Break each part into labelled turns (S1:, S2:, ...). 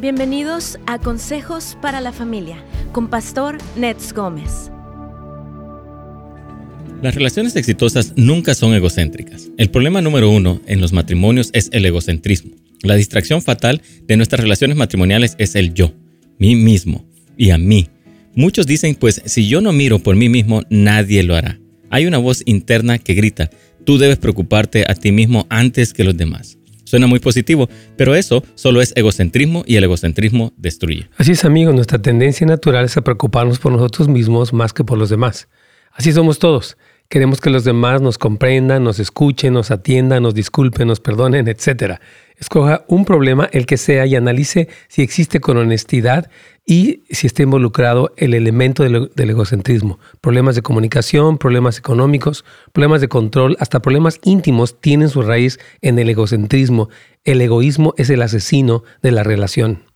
S1: Bienvenidos a Consejos para la Familia con Pastor Nets Gómez.
S2: Las relaciones exitosas nunca son egocéntricas. El problema número uno en los matrimonios es el egocentrismo. La distracción fatal de nuestras relaciones matrimoniales es el yo, mí mismo y a mí. Muchos dicen, pues si yo no miro por mí mismo, nadie lo hará. Hay una voz interna que grita, tú debes preocuparte a ti mismo antes que los demás. Suena muy positivo, pero eso solo es egocentrismo y el egocentrismo destruye.
S3: Así es, amigos, nuestra tendencia natural es a preocuparnos por nosotros mismos más que por los demás. Así somos todos. Queremos que los demás nos comprendan, nos escuchen, nos atiendan, nos disculpen, nos perdonen, etc. Escoja un problema, el que sea, y analice si existe con honestidad y si está involucrado el elemento del, egocentrismo. Problemas de comunicación, problemas económicos, problemas de control, hasta problemas íntimos tienen su raíz en el egocentrismo. El egoísmo es el asesino de la relación.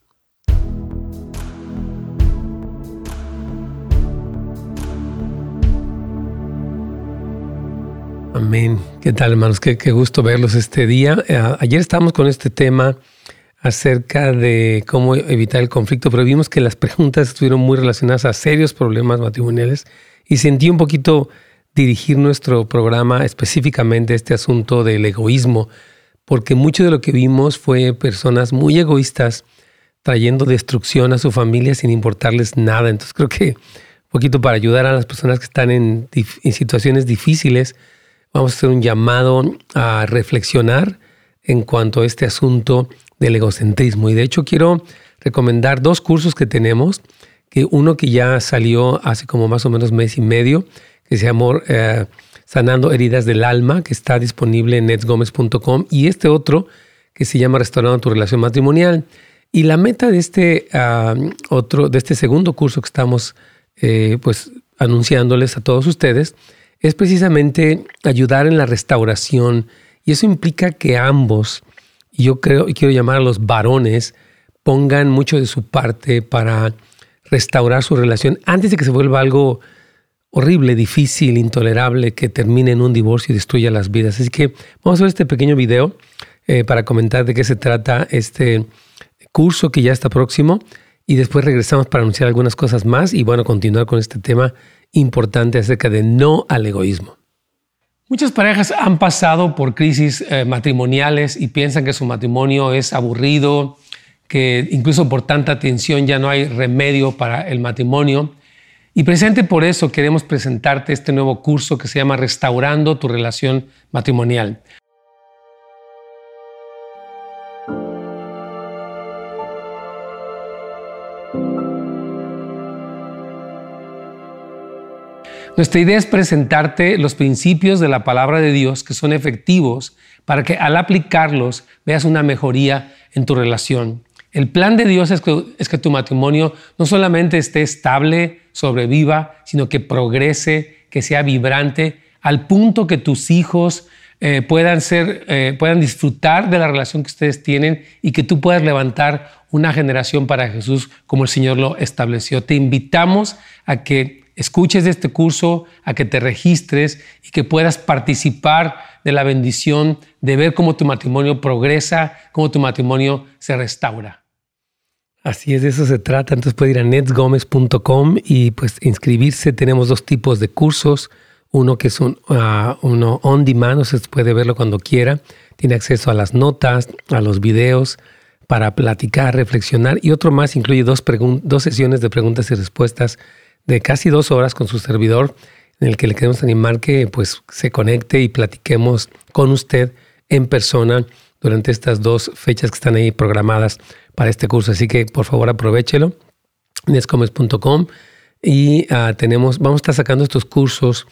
S3: Amén. ¿Qué tal, hermanos? Qué, gusto verlos este día. Eh, ayer estábamos con este tema acerca de cómo evitar el conflicto, pero vimos que las preguntas estuvieron muy relacionadas a serios problemas matrimoniales y sentí un poquito dirigir nuestro programa específicamente a este asunto del egoísmo, porque mucho de lo que vimos fue personas muy egoístas trayendo destrucción a su familia sin importarles nada. Entonces creo que un poquito para ayudar a las personas que están en, en situaciones difíciles, vamos a hacer un llamado a reflexionar en cuanto a este asunto del egocentrismo. Y de hecho quiero recomendar dos cursos que tenemos, que uno que ya salió hace como más o menos mes y medio, que se llama eh, Sanando Heridas del Alma, que está disponible en netsgomez.com, y este otro que se llama Restaurando tu relación matrimonial. Y la meta de este ah, otro, de este segundo curso que estamos eh, pues anunciándoles a todos ustedes, es precisamente ayudar en la restauración y eso implica que ambos, yo creo y quiero llamar a los varones, pongan mucho de su parte para restaurar su relación antes de que se vuelva algo horrible, difícil, intolerable, que termine en un divorcio y destruya las vidas. Así que vamos a ver este pequeño video eh, para comentar de qué se trata este curso que ya está próximo y después regresamos para anunciar algunas cosas más y bueno, continuar con este tema importante acerca de no al egoísmo. Muchas parejas han pasado por crisis eh, matrimoniales y piensan que su matrimonio es aburrido, que incluso por tanta tensión ya no hay remedio para el matrimonio. Y precisamente por eso queremos presentarte este nuevo curso que se llama Restaurando tu relación matrimonial. Nuestra idea es presentarte los principios de la palabra de Dios que son efectivos para que al aplicarlos veas una mejoría en tu relación. El plan de Dios es que, tu matrimonio no solamente esté estable, sobreviva, sino que progrese, que sea vibrante, al punto que tus hijos eh, puedan, ser, eh, puedan disfrutar de la relación que ustedes tienen y que tú puedas levantar una generación para Jesús como el Señor lo estableció. Te invitamos a que escuches este curso, a que te registres y que puedas participar de la bendición de ver cómo tu matrimonio progresa, cómo tu matrimonio se restaura. Así es, de eso se trata. Entonces puede ir a netsgomez.com y pues inscribirse. Tenemos dos tipos de cursos. Uno que es un, uh, uno on demand, o sea, puede verlo cuando quiera. Tiene acceso a las notas, a los videos para platicar, reflexionar. Y otro más incluye dos, dos sesiones de preguntas y respuestas de casi dos horas con su servidor, en el que le queremos animar que pues, se conecte y platiquemos con usted en persona durante estas dos fechas que están ahí programadas para este curso. Así que por favor aprovechelo, nescomes.com y ah, tenemos, vamos a estar sacando estos cursos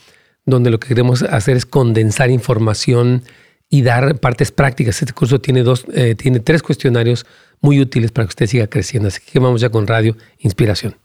S3: donde lo que queremos hacer es condensar información y dar partes prácticas. Este curso tiene, dos, eh, tiene tres cuestionarios muy útiles para que usted siga creciendo. Así que vamos ya con Radio Inspiración.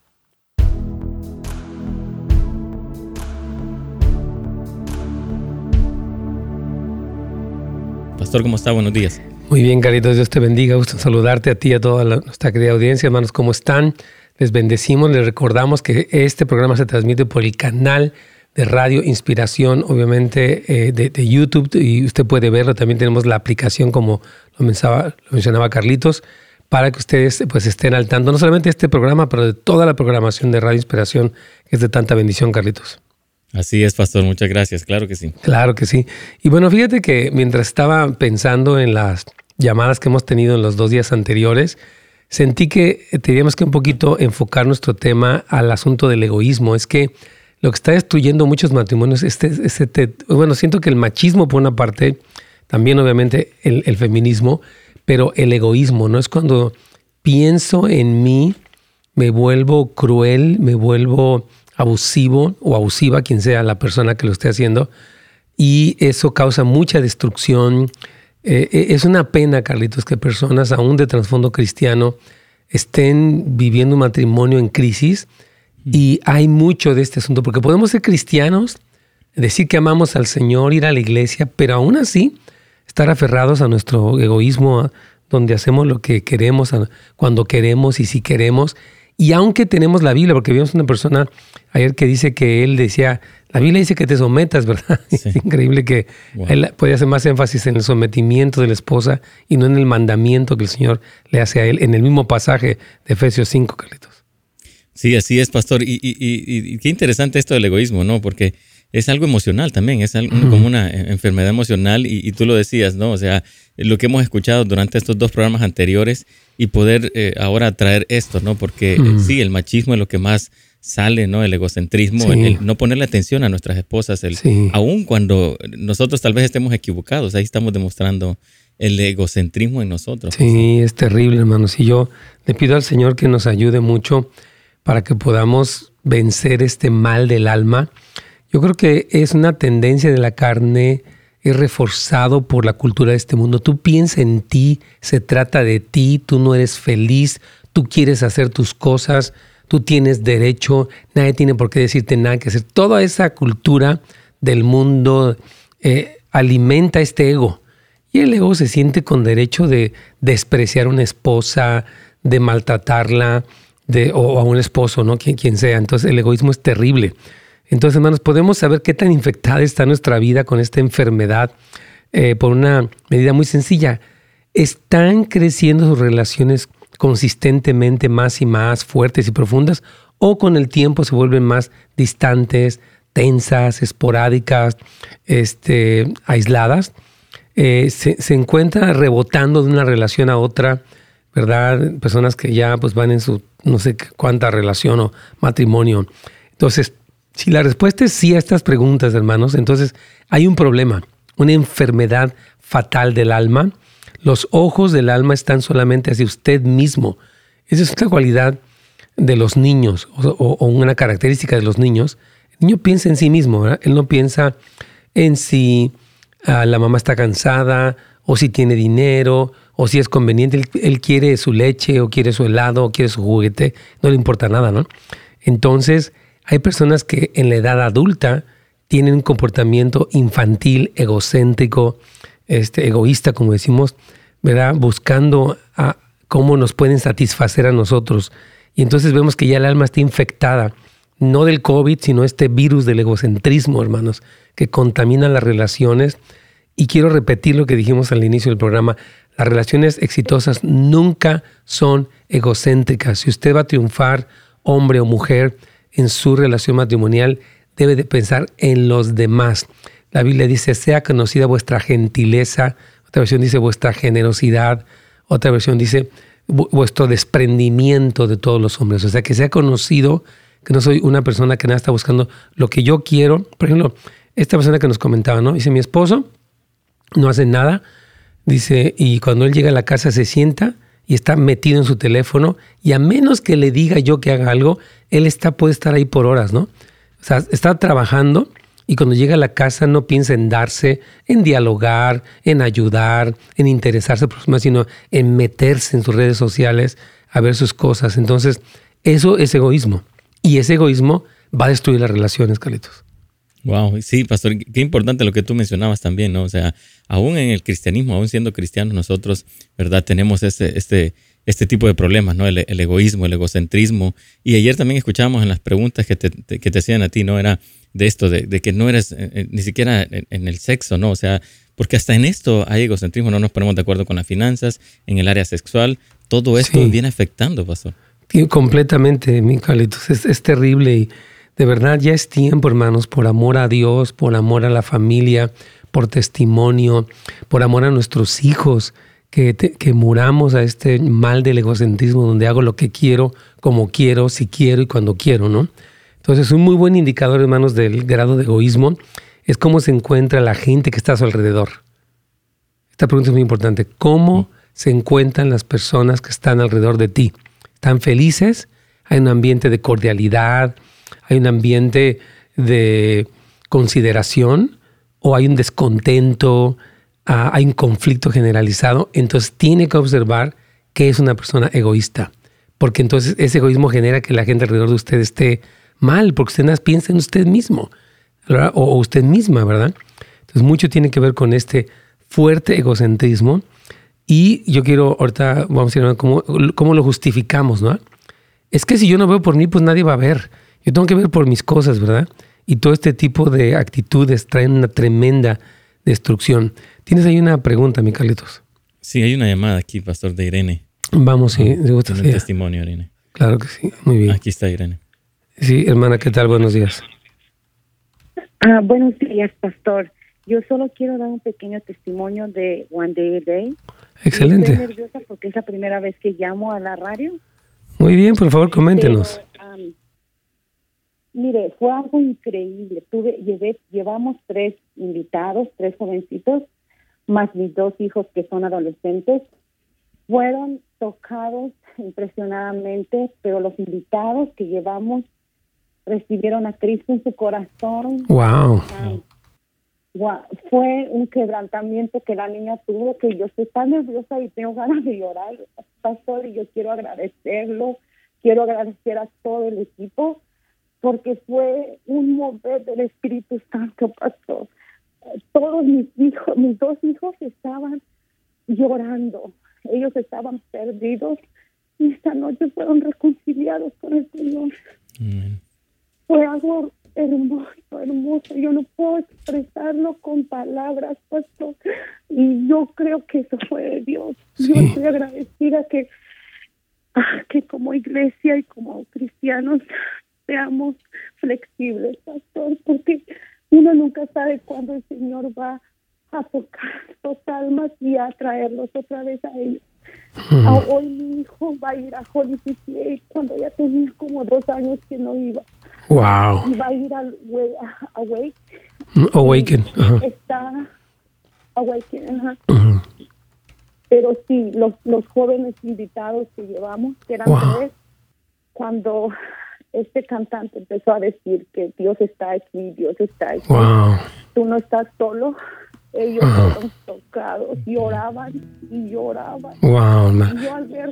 S2: ¿Cómo está? Buenos días.
S3: Muy bien, Carlitos. Dios te bendiga. Gusto saludarte a ti y a toda nuestra querida audiencia. Hermanos, ¿cómo están? Les bendecimos. Les recordamos que este programa se transmite por el canal de Radio Inspiración, obviamente eh, de, YouTube, y usted puede verlo. También tenemos la aplicación, como lo mencionaba, lo mencionaba Carlitos, para que ustedes pues estén al tanto, no solamente de este programa, pero de toda la programación de Radio Inspiración, que es de tanta bendición, Carlitos.
S2: Así es, pastor, muchas gracias, claro que sí.
S3: Claro que sí. Y bueno, fíjate que mientras estaba pensando en las llamadas que hemos tenido en los dos días anteriores, sentí que teníamos que un poquito enfocar nuestro tema al asunto del egoísmo. Es que lo que está destruyendo muchos matrimonios, este, este, bueno, siento que el machismo por una parte, también obviamente el, el feminismo, pero el egoísmo, ¿no? Es cuando pienso en mí, me vuelvo cruel, me vuelvo abusivo o abusiva, quien sea la persona que lo esté haciendo, y eso causa mucha destrucción. Eh, eh, es una pena, Carlitos, que personas aún de trasfondo cristiano estén viviendo un matrimonio en crisis y hay mucho de este asunto, porque podemos ser cristianos, decir que amamos al Señor, ir a la iglesia, pero aún así estar aferrados a nuestro egoísmo, donde hacemos lo que queremos, cuando queremos y si queremos. Y aunque tenemos la Biblia, porque vimos una persona ayer que dice que él decía, la Biblia dice que te sometas, ¿verdad? Es increíble que él podía hacer más énfasis en el sometimiento de la esposa y no en el mandamiento que el Señor le hace a él en el mismo pasaje de Efesios 5, Carlitos.
S2: Sí, así es, pastor. Y, y, qué interesante esto del egoísmo, ¿no? Porque es algo emocional también, es algo, como una enfermedad emocional y, tú lo decías, ¿no? O sea, lo que hemos escuchado durante estos dos programas anteriores y poder eh, ahora traer esto, ¿no? Porque eh, sí, el machismo es lo que más sale, ¿no? El egocentrismo, el, no ponerle atención a nuestras esposas, el, aun cuando nosotros tal vez estemos equivocados, ahí estamos demostrando el egocentrismo en nosotros.
S3: Sí, es terrible, hermanos. Y yo le pido al Señor que nos ayude mucho para que podamos vencer este mal del alma yo creo que es una tendencia de la carne, es reforzado por la cultura de este mundo. Tú piensas en ti, se trata de ti, tú no eres feliz, tú quieres hacer tus cosas, tú tienes derecho, nadie tiene por qué decirte nada que hacer. Toda esa cultura del mundo eh, alimenta este ego. Y el ego se siente con derecho de despreciar a una esposa, de maltratarla, o a un esposo, ¿no? Quien, quien sea. Entonces el egoísmo es terrible. Entonces, hermanos, podemos saber qué tan infectada está nuestra vida con esta enfermedad eh, por una medida muy sencilla. ¿Están creciendo sus relaciones consistentemente más y más fuertes y profundas o con el tiempo se vuelven más distantes, tensas, esporádicas, este, aisladas? Eh, se, se, encuentra rebotando de una relación a otra, ¿verdad? Personas que ya pues van en su no sé cuánta relación o matrimonio. Entonces, si la respuesta es sí a estas preguntas, hermanos, entonces hay un problema, una enfermedad fatal del alma. Los ojos del alma están solamente hacia usted mismo. Esa es una cualidad de los niños o, una característica de los niños. El niño piensa en sí mismo, él no piensa en si ah, la mamá está cansada o si tiene dinero o si es conveniente. Él, quiere su leche o quiere su helado o quiere su juguete, no le importa nada, ¿no? Entonces, hay personas que en la edad adulta tienen un comportamiento infantil, egocéntrico, este, egoísta, como decimos, ¿verdad? Buscando cómo nos pueden satisfacer a nosotros. Y entonces vemos que ya el alma está infectada, no del COVID, sino este virus del egocentrismo, hermanos, que contamina las relaciones. Y quiero repetir lo que dijimos al inicio del programa, las relaciones exitosas nunca son egocéntricas. Si usted va a triunfar, hombre o mujer, en su relación matrimonial debe de pensar en los demás. La Biblia dice, sea conocida vuestra gentileza, otra versión dice vuestra generosidad, otra versión dice vuestro desprendimiento de todos los hombres. O sea, que sea conocido que no soy una persona que nada está buscando lo que yo quiero. Por ejemplo, esta persona que nos comentaba, ¿no? Dice, mi esposo no hace nada, dice, y cuando él llega a la casa se sienta y está metido en su teléfono y a menos que le diga yo que haga algo, él está, puede estar ahí por horas, ¿no? O sea, está trabajando y cuando llega a la casa no piensa en darse, en dialogar, en ayudar, en interesarse por demás, sino en meterse en sus redes sociales a ver sus cosas. Entonces, eso es egoísmo. Y ese egoísmo va a destruir las relaciones, Carlitos.
S2: Wow, sí, pastor, qué importante lo que tú mencionabas también, ¿no? O sea, aún en el cristianismo, aún siendo cristianos, nosotros, ¿verdad? Tenemos este, este, este tipo de problemas, ¿no? El, egoísmo, el egocentrismo. Y ayer también escuchábamos en las preguntas que te, que te hacían a ti, ¿no? Era de esto, de, que no eres eh, eh, ni siquiera en, el sexo, ¿no? O sea, porque hasta en esto hay egocentrismo, no nos ponemos de acuerdo con las finanzas, en el área sexual, todo esto viene afectando, pastor.
S3: completamente, mi Es, es terrible y de verdad ya es tiempo, hermanos, por amor a Dios, por amor a la familia, por testimonio, por amor a nuestros hijos, que, que muramos a este mal del egocentrismo donde hago lo que quiero, como quiero, si quiero y cuando quiero, ¿no? Entonces, un muy buen indicador, hermanos, del grado de egoísmo es cómo se encuentra la gente que está a su alrededor. Esta pregunta es muy importante. ¿Cómo se encuentran las personas que están alrededor de ti? ¿Están felices? ¿Hay un ambiente de cordialidad? ¿Hay un ambiente de consideración? ¿O hay un descontento? Ah, ¿Hay un conflicto generalizado? Entonces tiene que observar que es una persona egoísta. Porque entonces ese egoísmo genera que la gente alrededor de usted esté mal, porque usted nada piensa en usted mismo o usted misma, ¿verdad? Entonces mucho tiene que ver con este fuerte egocentrismo. Y yo quiero, ahorita vamos a ir cómo, cómo lo justificamos, ¿no? Es que si yo no veo por mí, pues nadie va a ver. Yo tengo que ver por mis cosas, ¿verdad? Y todo este tipo de actitudes traen una tremenda destrucción. ¿Tienes ahí una pregunta, mi Carlitos?
S2: Sí, hay una llamada aquí, pastor, de Irene.
S3: Vamos, sí.
S2: Me gusta un testimonio, Irene.
S3: Claro que sí, muy bien.
S2: Aquí está Irene.
S3: Sí, hermana, ¿qué tal? Buenos días.
S4: Ah, buenos días, pastor. Yo solo quiero dar un pequeño testimonio de One Day a Day.
S3: Excelente.
S4: Estoy nerviosa porque es la primera vez que llamo a la radio.
S3: Muy bien, por favor, coméntenos.
S4: Mire, fue algo increíble. Tuve, llevé, llevamos tres invitados, tres jovencitos, más mis dos hijos que son adolescentes. Fueron tocados impresionadamente, pero los invitados que llevamos recibieron a Cristo en su corazón.
S3: Wow
S4: fue un quebrantamiento que la niña tuvo, que yo estoy tan nerviosa y tengo ganas de llorar, pastor, y yo quiero agradecerlo, quiero agradecer a todo el equipo, porque fue un mover del Espíritu Santo, pastor. Todos mis hijos, mis dos hijos estaban llorando, ellos estaban perdidos y esta noche fueron reconciliados con el Señor. Fue algo hermoso, hermoso. Yo no puedo expresarlo con palabras, pastor. Y yo creo que eso fue de Dios. Yo estoy agradecida que, ah, que como iglesia y como cristianos seamos flexibles, pastor, porque uno nunca sabe cuándo el Señor va a tocar los almas y a traerlos otra vez a ellos. Ah, hoy mi hijo va a ir a Holy cuando ya tenía como dos años que no iba.
S3: Wow.
S4: Y va a ir al Awake.
S3: Mm, awaken.
S4: Está Awaken, ajá. Pero sí, los, los jóvenes invitados que llevamos, que eran tres, cuando este cantante empezó a decir que Dios está aquí, Dios está aquí.
S3: Wow.
S4: Tú no estás solo, ellos fueron tocados, lloraban y lloraban. Wow,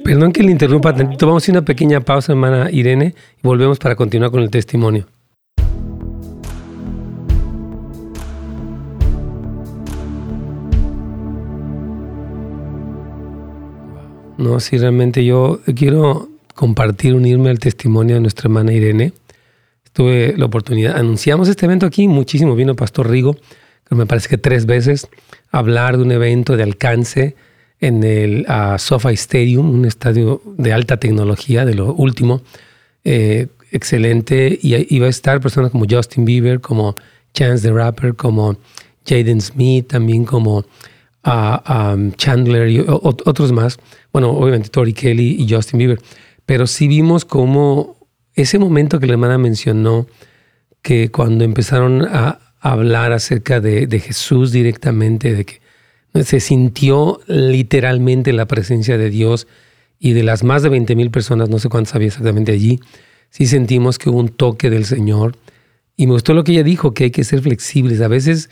S3: Perdón que le interrumpa tantito. Vamos a una pequeña pausa, hermana Irene, y volvemos para continuar con el testimonio. No, sí, realmente yo quiero compartir, unirme al testimonio de nuestra hermana Irene. Tuve la oportunidad, anunciamos este evento aquí, muchísimo, vino Pastor Rigo me parece que tres veces, hablar de un evento de alcance en el uh, SoFi Stadium, un estadio de alta tecnología, de lo último, eh, excelente, y iba a estar personas como Justin Bieber, como Chance the Rapper, como Jaden Smith, también como ah, Chandler y otros más, bueno, obviamente Tori Kelly y Justin Bieber, pero sí vimos como ese momento que la hermana mencionó, que cuando empezaron a, hablar acerca de, Jesús directamente, de que se sintió literalmente la presencia de Dios y de las más de 20 mil personas, no sé cuántas había exactamente allí, sí sentimos que hubo un toque del Señor. Y me gustó lo que ella dijo, que hay que ser flexibles. A veces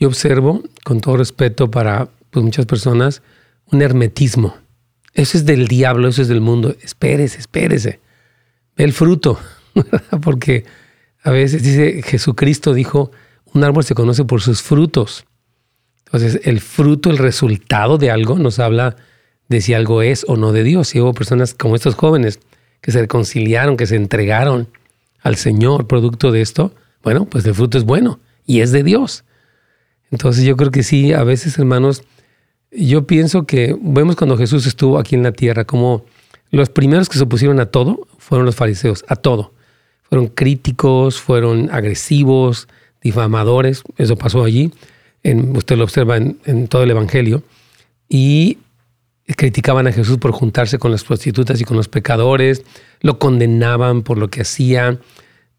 S3: yo observo, con todo respeto para pues, muchas personas, un hermetismo. Eso es del diablo, eso es del mundo. Espérese, espérese. Ve el fruto. Porque a veces dice, Jesucristo dijo, un árbol se conoce por sus frutos. Entonces, el fruto, el resultado de algo nos habla de si algo es o no de Dios. Si hubo personas como estos jóvenes que se reconciliaron, que se entregaron al Señor producto de esto, bueno, pues el fruto es bueno y es de Dios. Entonces yo creo que sí, a veces hermanos, Yo pienso que vemos cuando Jesús estuvo aquí en la tierra, como los primeros que se opusieron a todo fueron los fariseos, a todo. Fueron críticos, fueron agresivos, difamadores, eso pasó allí, en, usted lo observa en, en todo el Evangelio, y criticaban a Jesús por juntarse con las prostitutas y con los pecadores, lo condenaban por lo que hacía,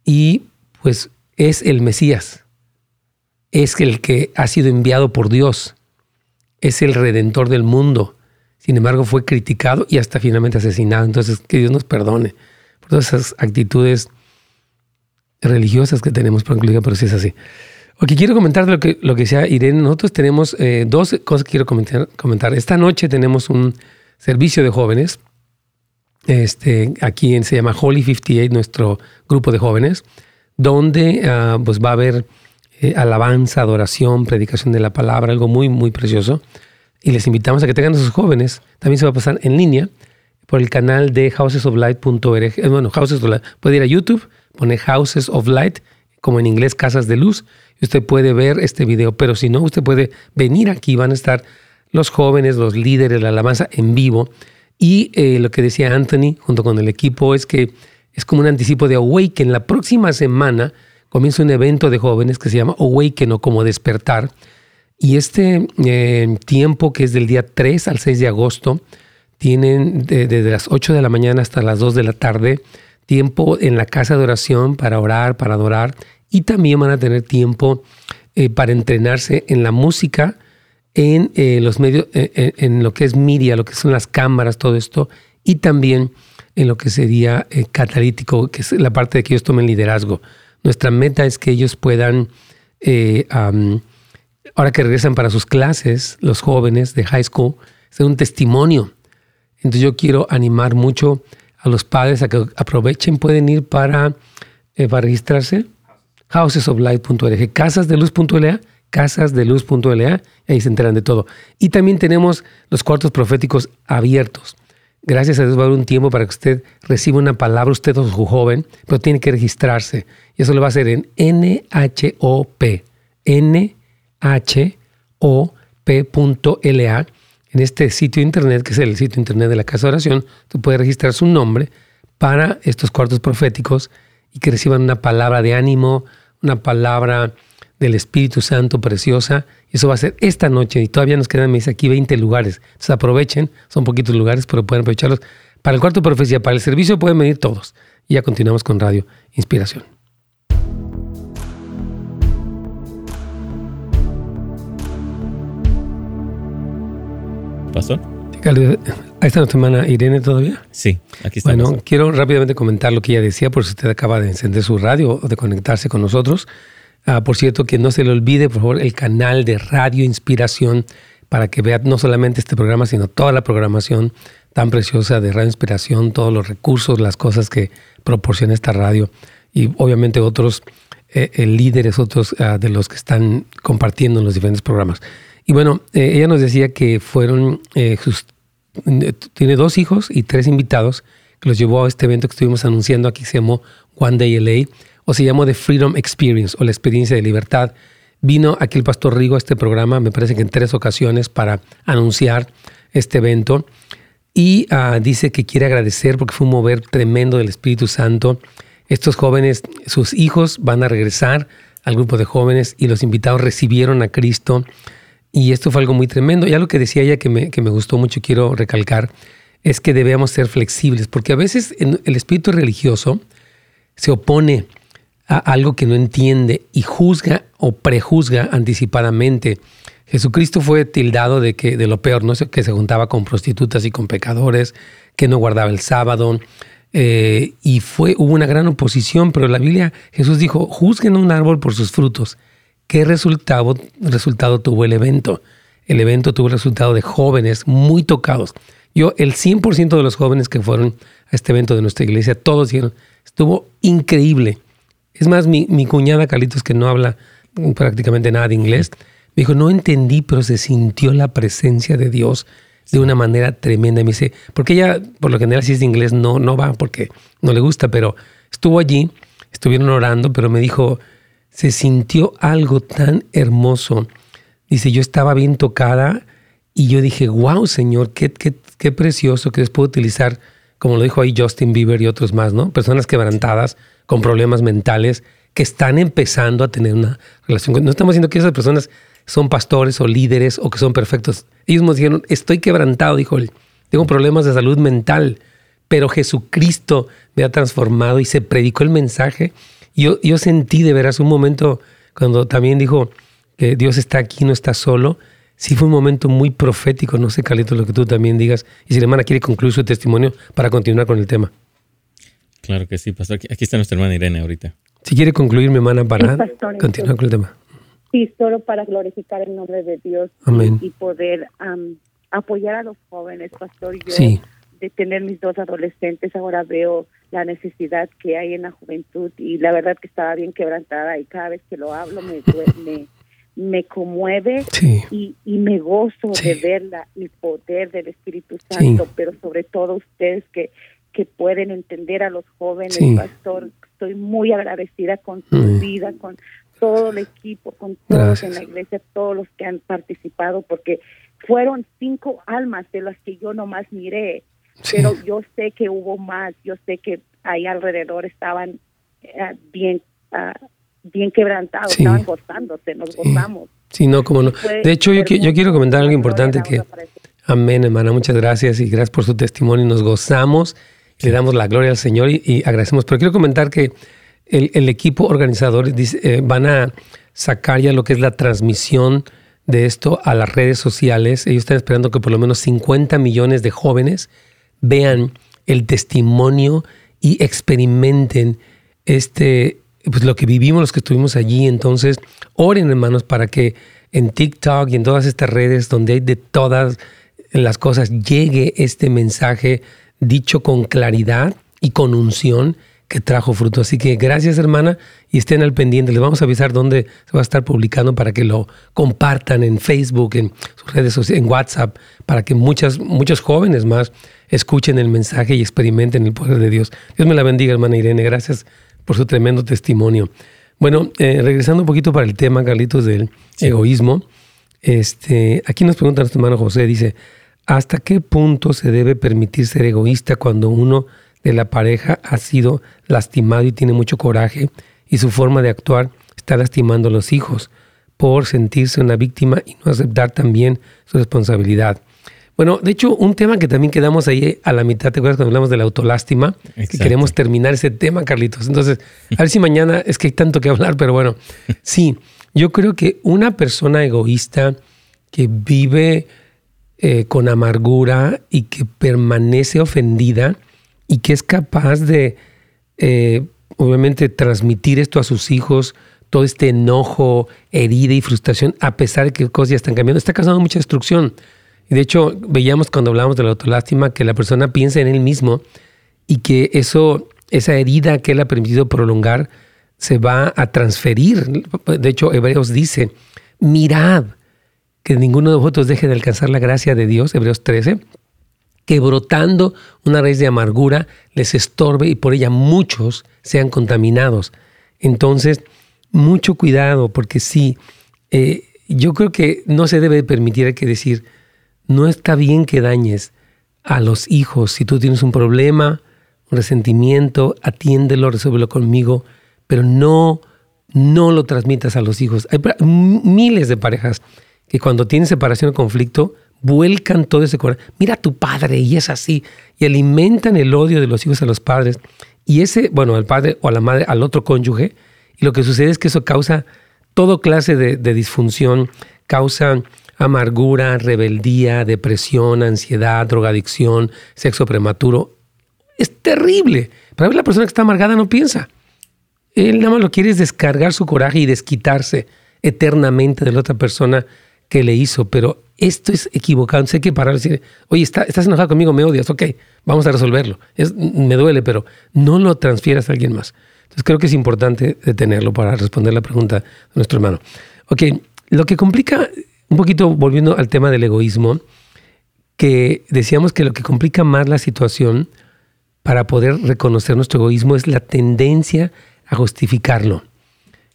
S3: y pues es el Mesías, es el que ha sido enviado por Dios, es el redentor del mundo. Sin embargo, fue criticado y hasta finalmente asesinado. Entonces, que Dios nos perdone por todas esas actitudes religiosas que tenemos, por pero si es así. Ok, quiero comentar lo que, lo que decía Irene. Nosotros tenemos eh, dos cosas que quiero comentar, comentar. Esta noche tenemos un servicio de jóvenes. Este, aquí se llama Holy 58, nuestro grupo de jóvenes, donde ah, pues va a haber eh, alabanza, adoración, predicación de la palabra, algo muy, muy precioso. Y les invitamos a que tengan a sus jóvenes. También se va a pasar en línea por el canal de housesoflight.org. Eh, bueno, Houses of Light. Puede ir a YouTube, pone Houses of Light, como en inglés, Casas de Luz, y usted puede ver este video. Pero si no, usted puede venir aquí. Van a estar los jóvenes, los líderes, la alabanza en vivo. Y eh, lo que decía Anthony junto con el equipo es que es como un anticipo de Awaken. La próxima semana comienza un evento de jóvenes que se llama Awaken o como despertar. Y este eh, tiempo que es del día 3 al 6 de agosto, tienen desde las 8 de la mañana hasta las 2 de la tarde tiempo en la casa de oración para orar, para adorar. Y también van a tener tiempo eh, para entrenarse en la música, en eh, los medios, en lo que es media, lo que son las cámaras, todo esto. Y también en lo que sería catalítico, que es la parte de que ellos tomen liderazgo. Nuestra meta es que ellos puedan, eh, ahora que regresan para sus clases, los jóvenes de high school, ser un testimonio. Entonces yo quiero animar mucho a los padres a que aprovechen, pueden ir para, eh, para registrarse, housesoflight.org, casasdeluz.la, casasdeluz.la, ahí se enteran de todo. Y también tenemos los cuartos proféticos abiertos. Gracias a Dios va a haber un tiempo para que usted reciba una palabra, usted o su joven, pero tiene que registrarse. Y eso lo va a hacer en NHOP, NHOP.la. En este sitio internet, que es el sitio internet de la Casa de Oración, tú puedes registrar su nombre para estos cuartos proféticos y que reciban una palabra de ánimo, una palabra del Espíritu Santo preciosa. Eso va a ser esta noche y todavía nos quedan, me dice aquí, 20 lugares. Entonces aprovechen, son poquitos lugares, pero pueden aprovecharlos. Para el cuarto profecía, para el servicio pueden venir todos. Y ya continuamos con Radio Inspiración.
S2: ¿Pasó?
S3: ¿Ahí está nuestra hermana Irene todavía?
S2: Sí, aquí está.
S3: Bueno, quiero rápidamente comentar lo que ella decía, por si usted acaba de encender su radio o de conectarse con nosotros. Ah, por cierto, que no se le olvide, por favor, el canal de Radio Inspiración para que vea no solamente este programa, sino toda la programación tan preciosa de Radio Inspiración, todos los recursos, las cosas que proporciona esta radio y obviamente otros eh, eh, líderes, otros ah, de los que están compartiendo en los diferentes programas. Y bueno, eh, ella nos decía que fueron, tiene dos hijos y tres invitados que los llevó a este evento que estuvimos anunciando aquí, se llamó One Day LA o se llamó The Freedom Experience o la experiencia de libertad. Vino aquí el pastor Rigo a este programa, me parece que en tres ocasiones, para anunciar este evento. Y ah, dice que quiere agradecer porque fue un mover tremendo del Espíritu Santo. Estos jóvenes, sus hijos van a regresar al grupo de jóvenes y los invitados recibieron a Cristo. Y esto fue algo muy tremendo. Ya lo que decía ella que me, que me gustó mucho, quiero recalcar, es que debemos ser flexibles, porque a veces el espíritu religioso se opone algo que no entiende y juzga o prejuzga anticipadamente. Jesucristo fue tildado de que de lo peor, ¿no? que se juntaba con prostitutas y con pecadores, que no guardaba el sábado. Eh, y fue, hubo una gran oposición, pero la Biblia, Jesús dijo, juzguen un árbol por sus frutos. ¿Qué resultado, resultado tuvo el evento? El evento tuvo el resultado de jóvenes muy tocados. Yo, el 100% de los jóvenes que fueron a este evento de nuestra iglesia, todos dijeron, estuvo increíble es más, mi, cuñada Carlitos, que no habla prácticamente nada de inglés, me dijo, no entendí, pero se sintió la presencia de Dios de una manera tremenda. Me dice, porque ella, por lo general, si es de inglés, no, no va porque no le gusta, pero estuvo allí, estuvieron orando, pero me dijo, se sintió algo tan hermoso. Dice, yo estaba bien tocada Y yo dije, wow, Señor, qué, qué, qué precioso que les puedo utilizar, como lo dijo ahí Justin Bieber y otros más, ¿no? Personas quebrantadas, con problemas mentales, que están empezando a tener una relación. No estamos diciendo que esas personas son pastores o líderes o que son perfectos. Ellos nos dijeron, estoy quebrantado, dijo él, tengo problemas de salud mental, pero Jesucristo me ha transformado y se predicó el mensaje. Yo, yo sentí de veras un momento cuando también dijo que Dios está aquí, no está solo. Sí fue un momento muy profético, no sé, Carlito, lo que tú también digas. Y si la hermana quiere concluir su testimonio para continuar con el tema.
S2: Claro que sí, pastor. Aquí está nuestra hermana Irene ahorita.
S3: Si quiere concluir, mi hermana, para continuar con el tema.
S4: Sí, solo para glorificar el nombre de Dios Y, poder apoyar a los jóvenes, pastor. Yo, sí. de tener mis dos adolescentes, ahora veo la necesidad que hay en la juventud y la verdad que estaba bien quebrantada y cada vez que lo hablo me, me, me conmueve y, y, me gozo de ver la, el poder del Espíritu Santo, pero sobre todo ustedes que, que pueden entender a los jóvenes, pastor, estoy muy agradecida con su vida, con todo el equipo, con todos en la iglesia, todos los que han participado, porque fueron cinco almas de las que yo nomás miré, pero yo sé que hubo más, yo sé que ahí alrededor estaban eh, bien, uh, bien quebrantados, estaban gozándose, nos gozamos.
S3: Sí, no, como no. de hecho, yo, yo quiero comentar algo importante que... Amén, hermana, muchas gracias y gracias por su testimonio. Nos gozamos, le damos la gloria al Señor y, agradecemos. Pero quiero comentar que el, equipo organizador dice, eh, van a sacar ya lo que es la transmisión de esto a las redes sociales. Ellos están esperando que por lo menos 50 millones de jóvenes vean el testimonio y experimenten este, pues lo que vivimos los que estuvimos allí. Entonces, oren hermanos para que en TikTok y en todas estas redes donde hay de todas las cosas llegue este mensaje dicho con claridad y con unción que trajo fruto. Así que gracias hermana y estén al pendiente. Les vamos a avisar dónde se va a estar publicando para que lo compartan en Facebook, en sus redes sociales, en WhatsApp, para que muchas, muchos jóvenes más escuchen el mensaje y experimenten el poder de Dios. Dios me la bendiga hermana Irene. Gracias por su tremendo testimonio. Bueno, eh, regresando un poquito para el tema, Carlitos, del egoísmo. Este, aquí nos pregunta nuestro hermano José, dice, ¿hasta qué punto se debe permitir ser egoísta cuando uno de la pareja ha sido lastimado y tiene mucho coraje y su forma de actuar está lastimando a los hijos por sentirse una víctima y no aceptar también su responsabilidad. Bueno, de hecho, un tema que también quedamos ahí a la mitad, ¿te acuerdas cuando hablamos de la autolástima? Que queremos terminar ese tema, Carlitos. Entonces, a ver si mañana es que hay tanto que hablar, pero bueno, sí, yo creo que una persona egoísta que vive eh, con amargura y que permanece ofendida, y que es capaz de, eh, obviamente, transmitir esto a sus hijos, todo este enojo, herida y frustración, a pesar de que cosas ya están cambiando. Está causando mucha destrucción. Y de hecho, veíamos cuando hablábamos de la autolástima que la persona piensa en él mismo y que eso, esa herida que él ha permitido prolongar se va a transferir. De hecho, Hebreos dice, mirad que ninguno de vosotros deje de alcanzar la gracia de Dios, Hebreos 13, que brotando una raíz de amargura les estorbe y por ella muchos sean contaminados. Entonces, mucho cuidado, porque sí, eh, yo creo que no se debe permitir, que decir, no está bien que dañes a los hijos. Si tú tienes un problema, un resentimiento, atiéndelo, resuélvelo conmigo, pero no, no lo transmitas a los hijos. Hay miles de parejas que cuando tienen separación o conflicto, vuelcan todo ese corazón. Mira a tu padre y es así. Y alimentan el odio de los hijos a los padres. Y ese, bueno, al padre o a la madre, al otro cónyuge. Y lo que sucede es que eso causa todo clase de, disfunción, causa amargura, rebeldía, depresión, ansiedad, drogadicción, sexo prematuro. Es terrible. Pero la persona que está amargada no piensa. Él nada más lo quiere es descargar su coraje y desquitarse eternamente de la otra persona que le hizo, pero esto es equivocado. Sé que parar y decir, oye, estás enojado conmigo, me odias, ok, vamos a resolverlo. Es, me duele, pero no lo transfieras a alguien más. Entonces creo que es importante detenerlo para responder la pregunta de nuestro hermano. Ok, lo que complica, un poquito volviendo al tema del egoísmo, que decíamos que lo que complica más la situación para poder reconocer nuestro egoísmo es la tendencia a justificarlo.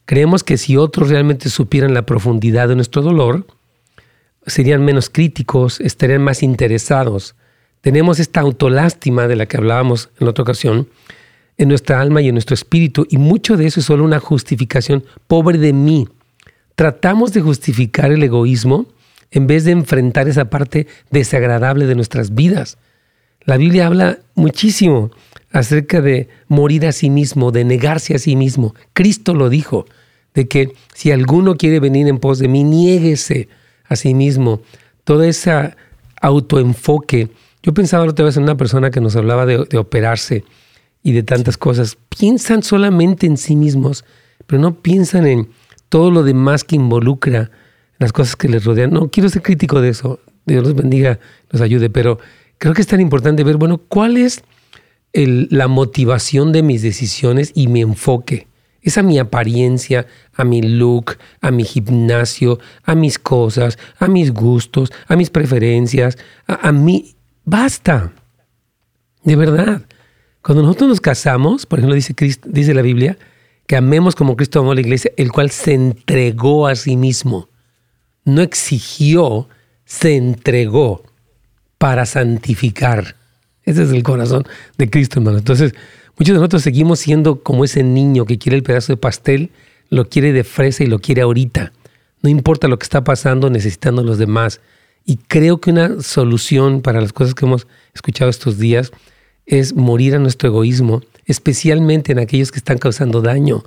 S3: Creemos que si otros realmente supieran la profundidad de nuestro dolor, serían menos críticos, estarían más interesados. Tenemos esta autolástima de la que hablábamos en otra ocasión en nuestra alma y en nuestro espíritu y mucho de eso es solo una justificación pobre de mí. Tratamos de justificar el egoísmo en vez de enfrentar esa parte desagradable de nuestras vidas. La Biblia habla muchísimo acerca de morir a sí mismo, de negarse a sí mismo. Cristo lo dijo, de que si alguno quiere venir en pos de mí, niéguese a sí mismo. Todo ese autoenfoque. Yo pensaba otra vez en una persona que nos hablaba de, operarse y de tantas cosas. Piensan solamente en sí mismos, pero no piensan en todo lo demás que involucra las cosas que les rodean. No quiero ser crítico de eso. Dios los bendiga, nos ayude, pero creo que es tan importante ver, bueno, cuál es la motivación de mis decisiones y mi enfoque. Es a mi apariencia, a mi look, a mi gimnasio, a mis cosas, a mis gustos, a mis preferencias, a, mí. Basta. De verdad. Cuando nosotros nos casamos, por ejemplo, dice, dice la Biblia, que amemos como Cristo amó a la iglesia, el cual se entregó a sí mismo. No exigió, se entregó para santificar. Ese es el corazón de Cristo, hermano. Entonces, muchos de nosotros seguimos siendo como ese niño que quiere el pedazo de pastel, lo quiere de fresa y lo quiere ahorita. No importa lo que está pasando, necesitando a los demás. Y creo que una solución para las cosas que hemos escuchado estos días es morir a nuestro egoísmo, especialmente en aquellos que están causando daño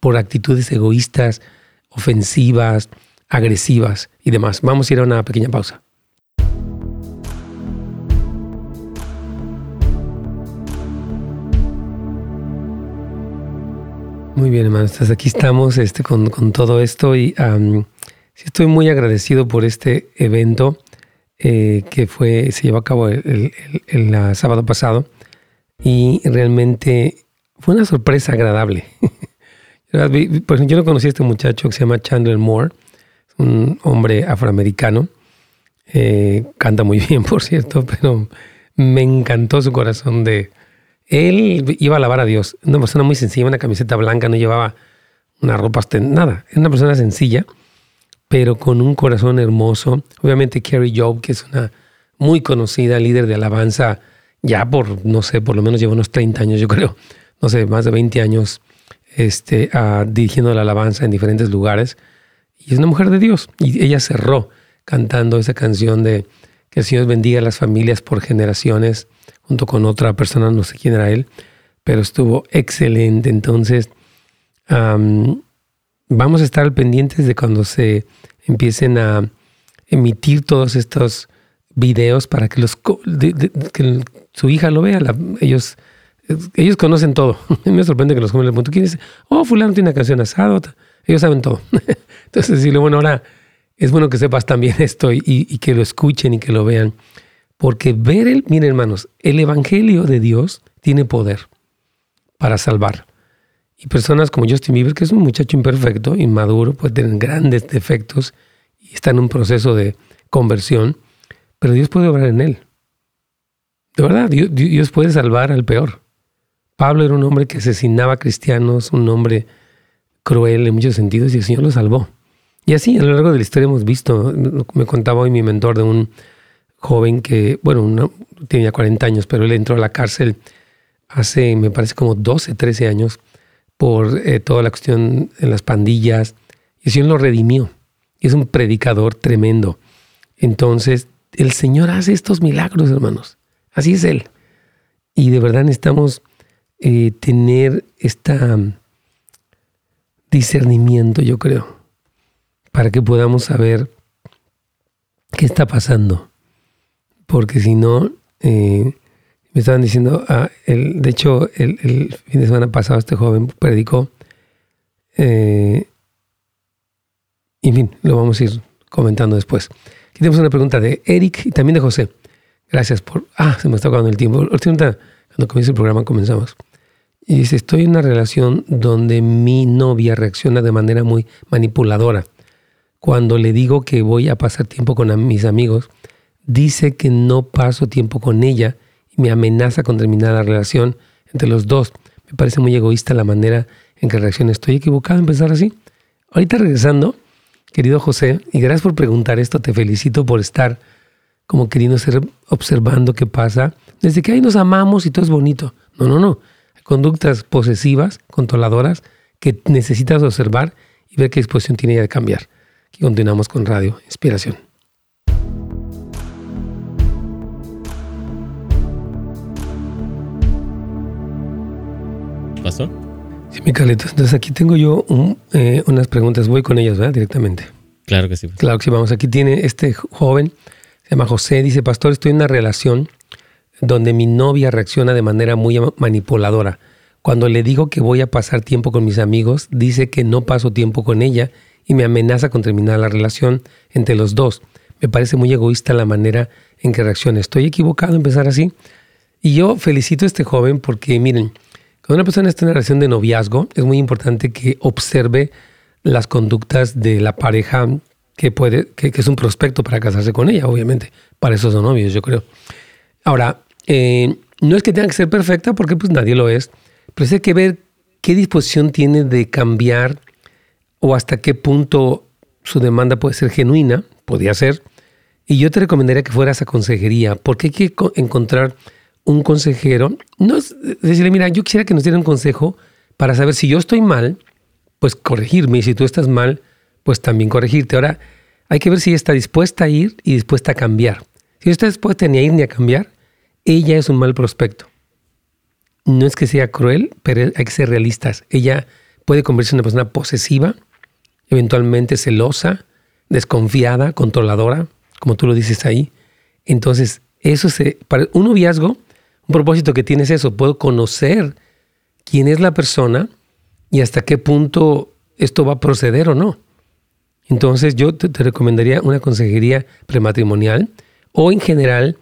S3: por actitudes egoístas, ofensivas, agresivas y demás. Vamos a ir a una pequeña pausa. Muy bien, hermanos. aquí estamos este, con, todo esto y estoy muy agradecido por este evento eh, que fue, se llevó a cabo el, sábado pasado y realmente fue una sorpresa agradable. Por ejemplo, yo no conocí a este muchacho que se llama Chandler Moore, un hombre afroamericano. Eh, canta muy bien, por cierto, pero me encantó su corazón de, él iba a alabar a Dios. Una persona muy sencilla, una camiseta blanca, no llevaba una ropa, nada. Era una persona sencilla, pero con un corazón hermoso. Obviamente Carrie Job, que es una muy conocida líder de alabanza, ya por, no sé, por lo menos lleva unos 30 años, yo creo, no sé, más de 20 años este, dirigiendo la alabanza en diferentes lugares. Y es una mujer de Dios. Y ella cerró cantando esa canción de que el Señor bendiga a las familias por generaciones junto con otra persona, no sé quién era él, pero estuvo excelente. Entonces, vamos a estar pendientes de cuando se empiecen a emitir todos estos videos para que, los, su hija lo vea. ellos, ellos conocen todo. Me sorprende que los jóvenes le pregunten, ¿quién es? Oh, fulano tiene una canción asada. Ellos saben todo. Entonces, decirle, bueno, ahora es bueno que sepas también esto y que lo escuchen y que lo vean. Porque ver el, miren hermanos, el Evangelio de Dios tiene poder para salvar. Y personas como Justin Bieber, que es un muchacho imperfecto, inmaduro, puede tener grandes defectos y está en un proceso de conversión, pero Dios puede obrar en él. De verdad, Dios, puede salvar al peor. Pablo era un hombre que asesinaba a cristianos, un hombre cruel en muchos sentidos, y el Señor lo salvó. Y así, a lo largo de la historia hemos visto, me contaba hoy mi mentor de un joven que, bueno, tenía 40 años, pero él entró a la cárcel hace, me parece, como 12, 13 años por eh, toda la cuestión en las pandillas. Y el Señor lo redimió. Es un predicador tremendo. Entonces, el Señor hace estos milagros, hermanos. Así es Él. Y de verdad necesitamos eh, tener este discernimiento, yo creo, para que podamos saber qué está pasando porque si no, eh, me estaban diciendo, ah, de hecho, el, fin de semana pasado este joven predicó, eh, y en fin, lo vamos a ir comentando después. Aquí tenemos una pregunta de Eric y también de José. Gracias por... Ah, se me está acabando el tiempo. Cuando comienza el programa comenzamos. Y dice, estoy en una relación donde mi novia reacciona de manera muy manipuladora. Cuando le digo que voy a pasar tiempo con mis amigos, dice que no paso tiempo con ella y me amenaza con terminar la relación entre los dos. Me parece muy egoísta la manera en que reacciona. ¿Estoy equivocado en pensar así? Ahorita regresando, querido José, y gracias por preguntar esto, te felicito por estar como queriendo ser observando qué pasa. Desde que ahí nos amamos y todo es bonito. No, no, no. Hay conductas posesivas, controladoras, que necesitas observar y ver qué disposición tiene ella de cambiar. Aquí continuamos con Radio Inspiración.
S2: ¿Pasó?
S3: Sí, mi Carlitos. Entonces aquí tengo yo eh, unas preguntas. Voy con ellas, ¿verdad? Directamente.
S2: Claro que sí.
S3: Claro que sí. Vamos, aquí tiene este joven, se llama José, dice, pastor, estoy en una relación donde mi novia reacciona de manera muy manipuladora. Cuando le digo que voy a pasar tiempo con mis amigos, dice que no paso tiempo con ella y me amenaza con terminar la relación entre los dos. Me parece muy egoísta la manera en que reacciona. ¿Estoy equivocado empezar así? Y yo felicito a este joven porque, miren, cuando una persona está en una relación de noviazgo, es muy importante que observe las conductas de la pareja que puede, que, es un prospecto para casarse con ella, obviamente. Para eso son novios, yo creo. Ahora, eh, no es que tenga que ser perfecta, porque pues nadie lo es, pero hay que ver qué disposición tiene de cambiar o hasta qué punto su demanda puede ser genuina, podría ser. Y yo te recomendaría que fueras a consejería, porque hay que encontrar un consejero. No es decirle, mira, yo quisiera que nos diera un consejo para saber si yo estoy mal, pues corregirme, y si tú estás mal, pues también corregirte. Ahora, hay que ver si está dispuesta a ir y dispuesta a cambiar. Si no está dispuesta ni a ir ni a cambiar, ella es un mal prospecto. No es que sea cruel, pero hay que ser realistas. Ella puede convertirse en una persona posesiva, eventualmente celosa, desconfiada, controladora, como tú lo dices ahí. Entonces, eso se, para un noviazgo, un propósito que tienes eso, puedo conocer quién es la persona y hasta qué punto esto va a proceder o no. Entonces yo te, recomendaría una consejería prematrimonial o en general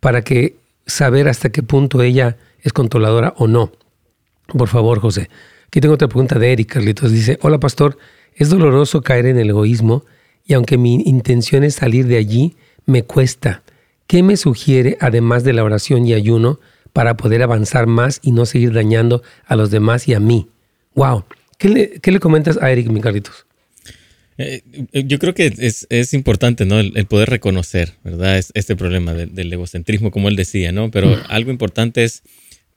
S3: para que saber hasta qué punto ella es controladora o no. Por favor, José. Aquí tengo otra pregunta de Eric Carlitos. Dice, hola pastor, es doloroso caer en el egoísmo y aunque mi intención es salir de allí, me cuesta. ¿Qué me sugiere, además de la oración y ayuno, para poder avanzar más y no seguir dañando a los demás y a mí? ¡Wow! ¿Qué le, comentas a Eric, mi Carlitos?
S2: Eh, yo creo que es, importante, ¿no? El, poder reconocer, ¿verdad? este problema del egocentrismo, como él decía, ¿no? Pero mm. algo importante es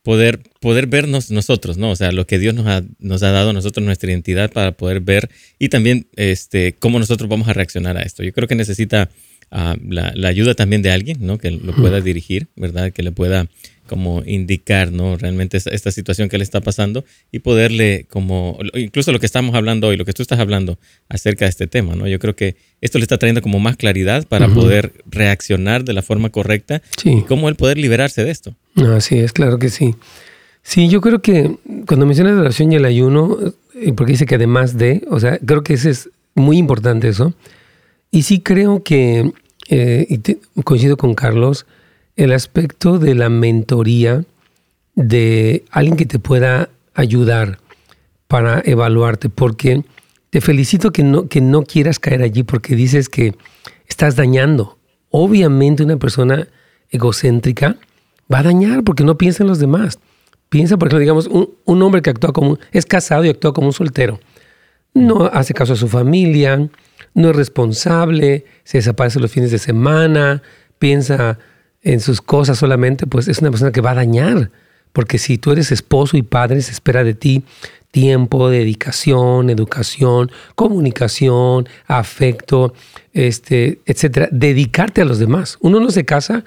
S2: poder, poder vernos nosotros, ¿no? O sea, lo que Dios nos ha, nos ha dado a nosotros, nuestra identidad para poder ver y también este, cómo nosotros vamos a reaccionar a esto. Yo creo que necesita ah, la, la, ayuda también de alguien, ¿no? Que lo pueda dirigir, ¿verdad? Que le pueda como indicar, ¿no? Realmente esta, situación que le está pasando y poderle como, incluso lo que estamos hablando hoy, lo que tú estás hablando acerca de este tema, ¿no? Yo creo que esto le está trayendo como más claridad para poder reaccionar de la forma correcta y cómo él poder liberarse de esto.
S3: Así es, claro que sí. Sí, yo creo que cuando mencionas la oración y el ayuno, eh, porque dice que además de, o sea, creo que ese es muy importante eso. Y sí creo que, eh, coincido con Carlos, el aspecto de la mentoría de alguien que te pueda ayudar para evaluarte, porque te felicito que no, que no quieras caer allí porque dices que estás dañando. Obviamente una persona egocéntrica va a dañar porque no piensa en los demás. Piensa, por ejemplo, digamos, un, un hombre que actúa como, es casado y actúa como un soltero. No hace caso a su familia, no es responsable, se desaparece los fines de semana, piensa en sus cosas solamente, pues es una persona que va a dañar. Porque si tú eres esposo y padre, se espera de ti tiempo, dedicación, educación, comunicación, afecto, este, etcétera. Dedicarte a los demás. Uno no se casa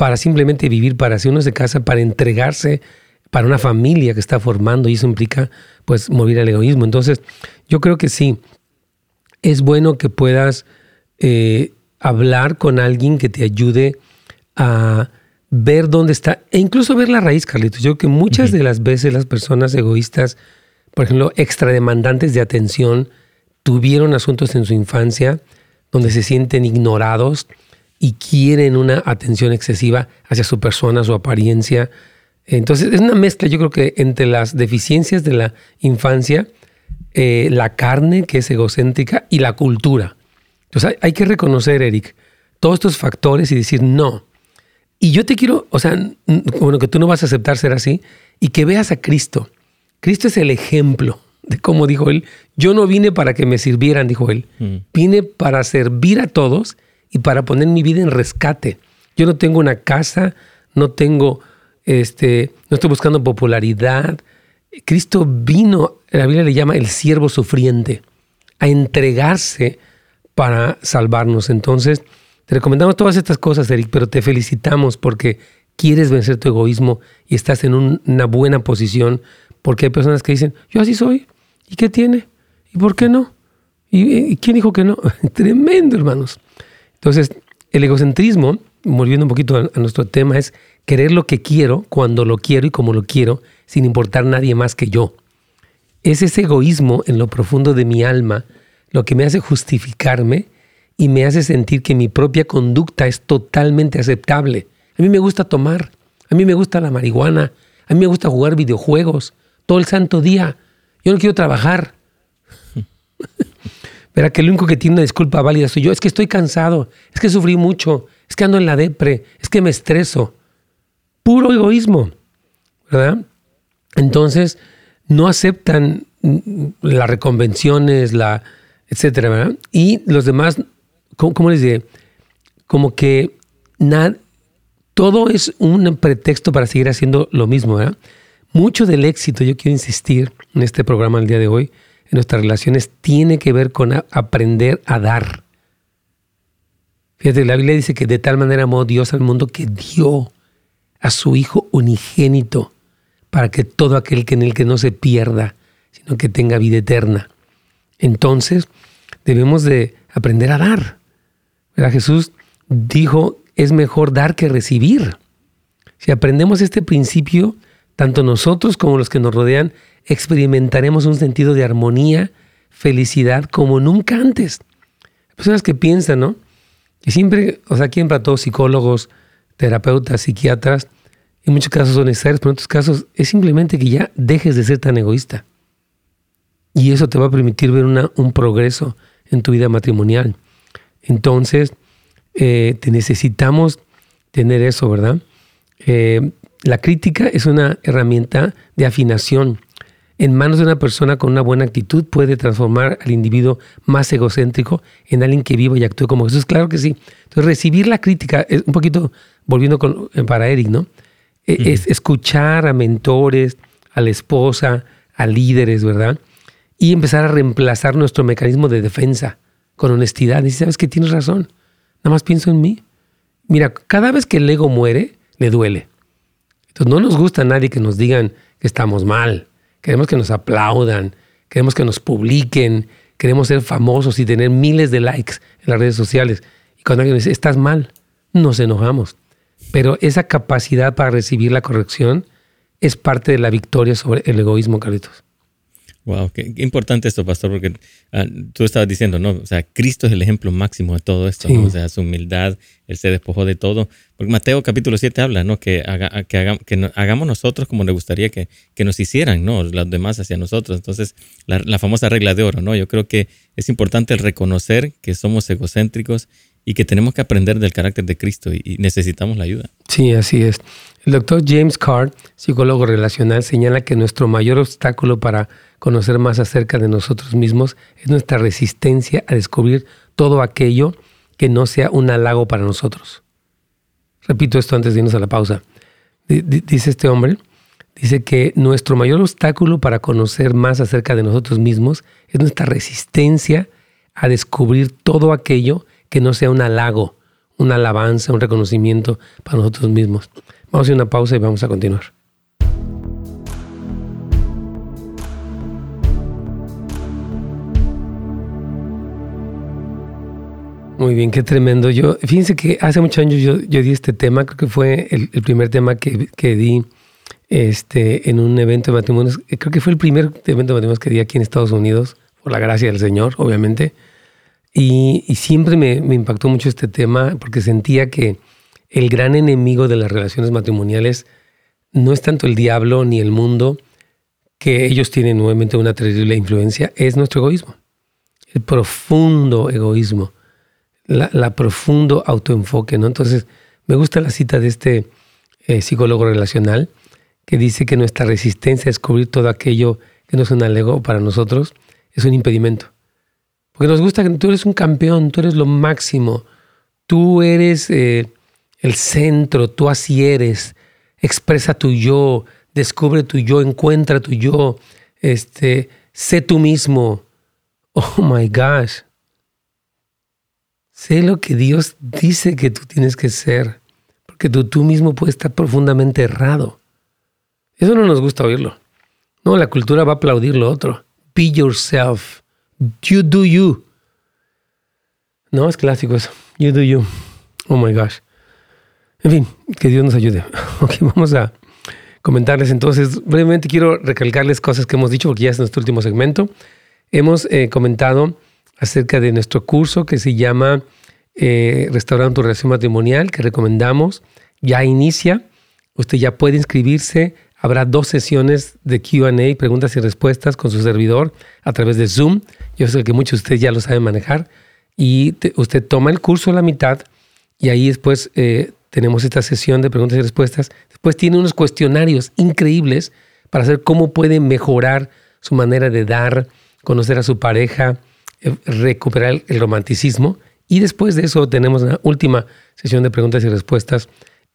S3: para simplemente vivir para sí, uno se casa para entregarse para una familia que está formando y eso implica pues morir al egoísmo. Entonces, yo creo que sí, es bueno que puedas eh, hablar con alguien que te ayude a ver dónde está, e incluso ver la raíz, Carlitos. Yo creo que muchas de las veces las personas egoístas, por ejemplo, extrademandantes de atención, tuvieron asuntos en su infancia donde se sienten ignorados y quieren una atención excesiva hacia su persona, su apariencia. Entonces es una mezcla, yo creo que entre las deficiencias de la infancia, eh, la carne que es egocéntrica y la cultura. Entonces hay que reconocer, Eric, todos estos factores y decir, no, y yo te quiero, o sea, bueno, que tú no vas a aceptar ser así y que veas a Cristo. Cristo es el ejemplo de cómo dijo él, yo no vine para que me sirvieran, dijo él,
S2: Mm.
S3: vine para servir a todos y para poner mi vida en rescate. Yo no tengo una casa, no tengo, este, no estoy buscando popularidad. Cristo vino, la Biblia le llama el siervo sufriente, a entregarse para salvarnos. Entonces, te recomendamos todas estas cosas, Eric, pero te felicitamos porque quieres vencer tu egoísmo y estás en un- una buena posición, porque hay personas que dicen, yo así soy, ¿y qué tiene? ¿Y por qué no? ¿Y, y quién dijo que no? Tremendo, hermanos. Entonces, el egocentrismo, volviendo un poquito a, nuestro tema, es querer lo que quiero, cuando lo quiero y como lo quiero, sin importar nadie más que yo. Es ese egoísmo en lo profundo de mi alma lo que me hace justificarme y me hace sentir que mi propia conducta es totalmente aceptable. A mí me gusta tomar, a mí me gusta la marihuana, a mí me gusta jugar videojuegos todo el santo día. Yo no quiero trabajar. Verá que el único que tiene una disculpa válida soy yo. Es que estoy cansado, es que sufrí mucho, es que ando en la depre, es que me estreso. Puro egoísmo, ¿verdad? Entonces, no aceptan mm, las reconvenciones, la, etcétera, ¿verdad? Y los demás, ¿cómo, cómo les diré? Como que nada, todo es un pretexto para seguir haciendo lo mismo, ¿verdad? Mucho del éxito, yo quiero insistir en este programa el día de hoy, en nuestras relaciones, tiene que ver con aprender a dar. Fíjate, la Biblia dice que de tal manera amó Dios al mundo que dio a su Hijo unigénito para que todo aquel que en él que no se pierda, sino que tenga vida eterna. Entonces, debemos de aprender a dar. Jesús dijo, es mejor dar que recibir. Si aprendemos este principio, tanto nosotros como los que nos rodean experimentaremos un sentido de armonía, felicidad como nunca antes. Personas que piensan, ¿no? Y siempre, o sea, aquí en plató, psicólogos, terapeutas, psiquiatras, en muchos casos son necesarios, pero en otros casos es simplemente que ya dejes de ser tan egoísta. Y eso te va a permitir ver un progreso en tu vida matrimonial. Entonces, eh, te necesitamos tener eso, ¿verdad? Eh, la crítica es una herramienta de afinación. En manos de una persona con una buena actitud puede transformar al individuo más egocéntrico en alguien que viva y actúe como Jesús. Claro que sí. Entonces, recibir la crítica es un poquito, volviendo con, eh, para Eric, ¿no? Eh, Es escuchar a mentores, a la esposa, a líderes, ¿verdad? Y empezar a reemplazar nuestro mecanismo de defensa con honestidad. Y sabes que tienes razón. Nada más pienso en mí. Mira, cada vez que el ego muere, le duele. Entonces no nos gusta a nadie que nos digan que estamos mal. Queremos que nos aplaudan, queremos que nos publiquen, queremos ser famosos y tener miles de likes en las redes sociales. Y cuando alguien dice, estás mal, nos enojamos. Pero esa capacidad para recibir la corrección es parte de la victoria sobre el egoísmo, Carlitos.
S2: Wow, qué, qué importante esto, pastor, porque ah, tú estabas diciendo, ¿no? O sea, Cristo es el ejemplo máximo de todo esto,
S3: Sí.
S2: ¿no? O sea, su humildad, Él se despojó de todo. Porque Mateo capítulo 7 habla, ¿no? Que, haga- que, haga- que no- hagamos nosotros como le gustaría que, que nos hicieran, ¿no? Los demás hacia nosotros. Entonces, la, la famosa regla de oro, ¿no? Yo creo que es importante el reconocer que somos egocéntricos y que tenemos que aprender del carácter de Cristo y, y necesitamos la ayuda.
S3: Sí, así es. El doctor James Card, psicólogo relacional, señala que nuestro mayor obstáculo para conocer más acerca de nosotros mismos es nuestra resistencia a descubrir todo aquello que no sea un halago para nosotros. Repito esto antes de irnos a la pausa. Di- di- Dice este hombre, dice que nuestro mayor obstáculo para conocer más acerca de nosotros mismos es nuestra resistencia a descubrir todo aquello que no sea un halago, una alabanza, un reconocimiento para nosotros mismos. Vamos a hacer una pausa y vamos a continuar. Muy bien, qué tremendo. Yo, fíjense que hace muchos años yo, yo di este tema, creo que fue el, el primer tema que, que di este, en un evento de matrimonios. Eh, Creo que fue el primer evento de matrimonios que di aquí en Estados Unidos, por la gracia del Señor, obviamente. Y, y siempre me, me impactó mucho este tema porque sentía que el gran enemigo de las relaciones matrimoniales no es tanto el diablo ni el mundo, que ellos tienen nuevamente una terrible influencia, es nuestro egoísmo. El profundo egoísmo, la, profundo autoenfoque, ¿no? Entonces, me gusta la cita de este eh, psicólogo relacional que dice que nuestra resistencia a descubrir todo aquello que no es un alego para nosotros, es un impedimento. Porque nos gusta que tú eres un campeón, tú eres lo máximo, tú eres eh, el centro, tú así eres, expresa tu yo, descubre tu yo, encuentra tu yo, este, sé tú mismo. Oh my gosh. Sé lo que Dios dice que tú tienes que ser, porque tú, tú mismo puedes estar profundamente errado. Eso no nos gusta oírlo. No, la cultura va a aplaudir lo otro. Be yourself. You do you. No, es clásico eso. You do you. Oh my gosh. En fin, que Dios nos ayude. Ok, vamos a comentarles entonces. Brevemente quiero recalcarles cosas que hemos dicho porque ya es nuestro último segmento. Hemos eh, comentado acerca de nuestro curso que se llama eh, Restaurando tu relación matrimonial, que recomendamos. Ya inicia. Usted ya puede inscribirse Habrá dos sesiones de QA, preguntas y respuestas con su servidor a través de Zoom. Yo sé que muchos de ustedes ya lo saben manejar. Y usted toma el curso a la mitad y ahí después eh, tenemos esta sesión de preguntas y respuestas. Después tiene unos cuestionarios increíbles para saber cómo puede mejorar su manera de dar, conocer a su pareja, eh, recuperar el romanticismo. Y después de eso tenemos la última sesión de preguntas y respuestas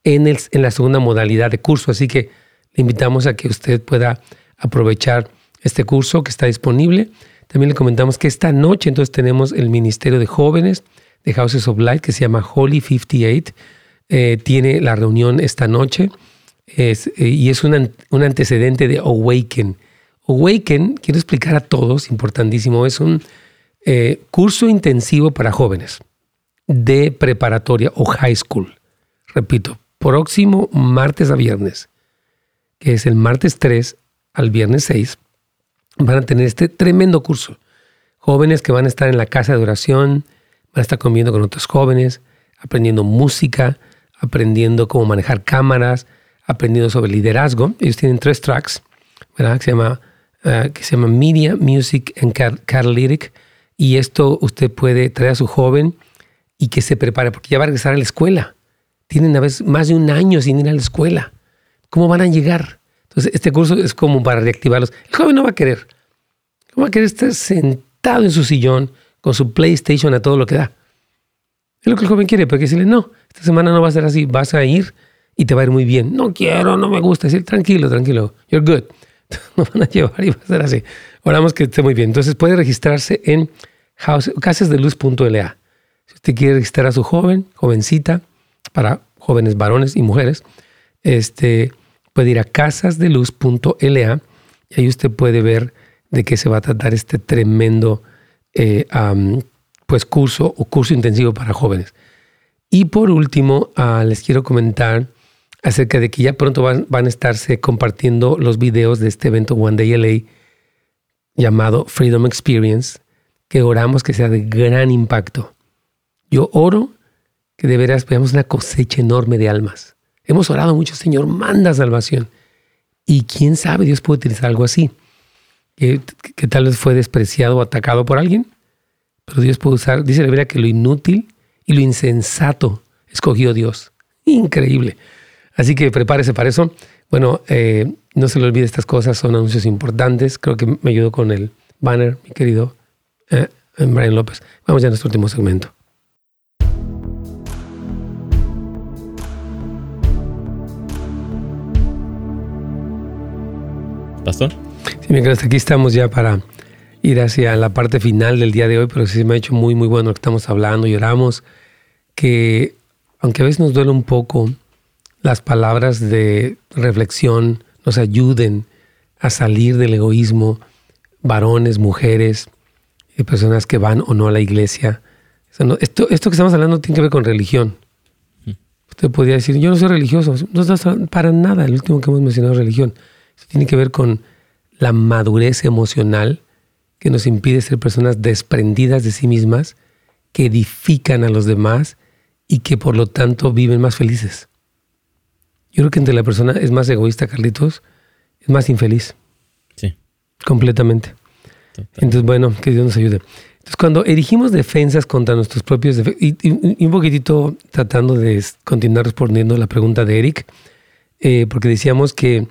S3: en, el, en la segunda modalidad de curso. Así que le invitamos a que usted pueda aprovechar este curso que está disponible. También le comentamos que esta noche entonces tenemos el Ministerio de Jóvenes de Houses of Light que se llama Holy 58. Eh, tiene la reunión esta noche eh, y es un, antecedente de Awaken. Awaken, quiero explicar a todos, importantísimo, es un eh, curso intensivo para jóvenes de preparatoria o high school. Repito, próximo martes a viernes que es el martes 3 al viernes 6, van a tener este tremendo curso. Jóvenes que van a estar en la casa de oración, van a estar comiendo con otros jóvenes, aprendiendo música, aprendiendo cómo manejar cámaras, aprendiendo sobre liderazgo. Ellos tienen tres tracks, ¿verdad? Que se llama, eh, que se llama Media, Music and Catalytic. Y esto usted puede traer a su joven y que se prepare, porque ya va a regresar a la escuela. Tienen a veces más de un año sin ir a la escuela. ¿Cómo van a llegar? Entonces, este curso es como para reactivarlos. El joven no va a querer. No va a querer estar sentado en su sillón con su PlayStation a todo lo que da. Es lo que el joven quiere, pero hay que decirle, no, esta semana no va a ser así, vas a ir y te va a ir muy bien. No quiero, no me gusta. Decir, tranquilo, tranquilo, you're good. No van a llevar y va a ser así. Oramos que esté muy bien. Entonces puede registrarse en casasdeluz.la. Si usted quiere registrar a su joven, jovencita, para jóvenes varones y mujeres, este, puede ir a casasdeluz.la y ahí usted puede ver de qué se va a tratar este tremendo eh, pues curso o curso intensivo para jóvenes. Y por último, ah, les quiero comentar acerca de que ya pronto van, van, a estarse compartiendo los videos de este evento One Day LA llamado Freedom Experience, que oramos que sea de gran impacto. Yo oro que de veras veamos una cosecha enorme de almas Hemos orado mucho, Señor, manda salvación. Y quién sabe, Dios puede utilizar algo así, que, tal vez fue despreciado o atacado por alguien, pero Dios puede usar, dice la Biblia que lo inútil y lo insensato escogió Dios. Increíble. Así que prepárese para eso. Bueno, eh, no se le olvide estas cosas, son anuncios importantes. Creo que me ayudó con el banner, mi querido eh, Brian López. Vamos ya a nuestro último segmento.
S2: Pastor.
S3: Sí, mientras aquí estamos ya para ir hacia la parte final del día de hoy, pero sí me ha hecho muy, muy bueno lo que estamos hablando y oramos que, aunque a veces nos duele un poco, las palabras de reflexión nos ayuden a salir del egoísmo, varones, mujeres, y personas que van o no a la iglesia. Esto, esto que estamos hablando tiene que ver con religión. Usted podría decir, yo no soy religioso. No está para nada. El último que hemos mencionado es religión. Esto tiene que ver con la madurez emocional que nos impide ser personas desprendidas de sí mismas, que edifican a los demás y que por lo tanto viven más felices. Yo creo que entre la persona es más egoísta, Carlitos, es más infeliz.
S2: Sí.
S3: Completamente. Entonces, bueno, que Dios nos ayude. Entonces, cuando erigimos defensas contra nuestros propios defectos, y, un poquitito tratando de continuar respondiendo la pregunta de Eric, eh, porque decíamos que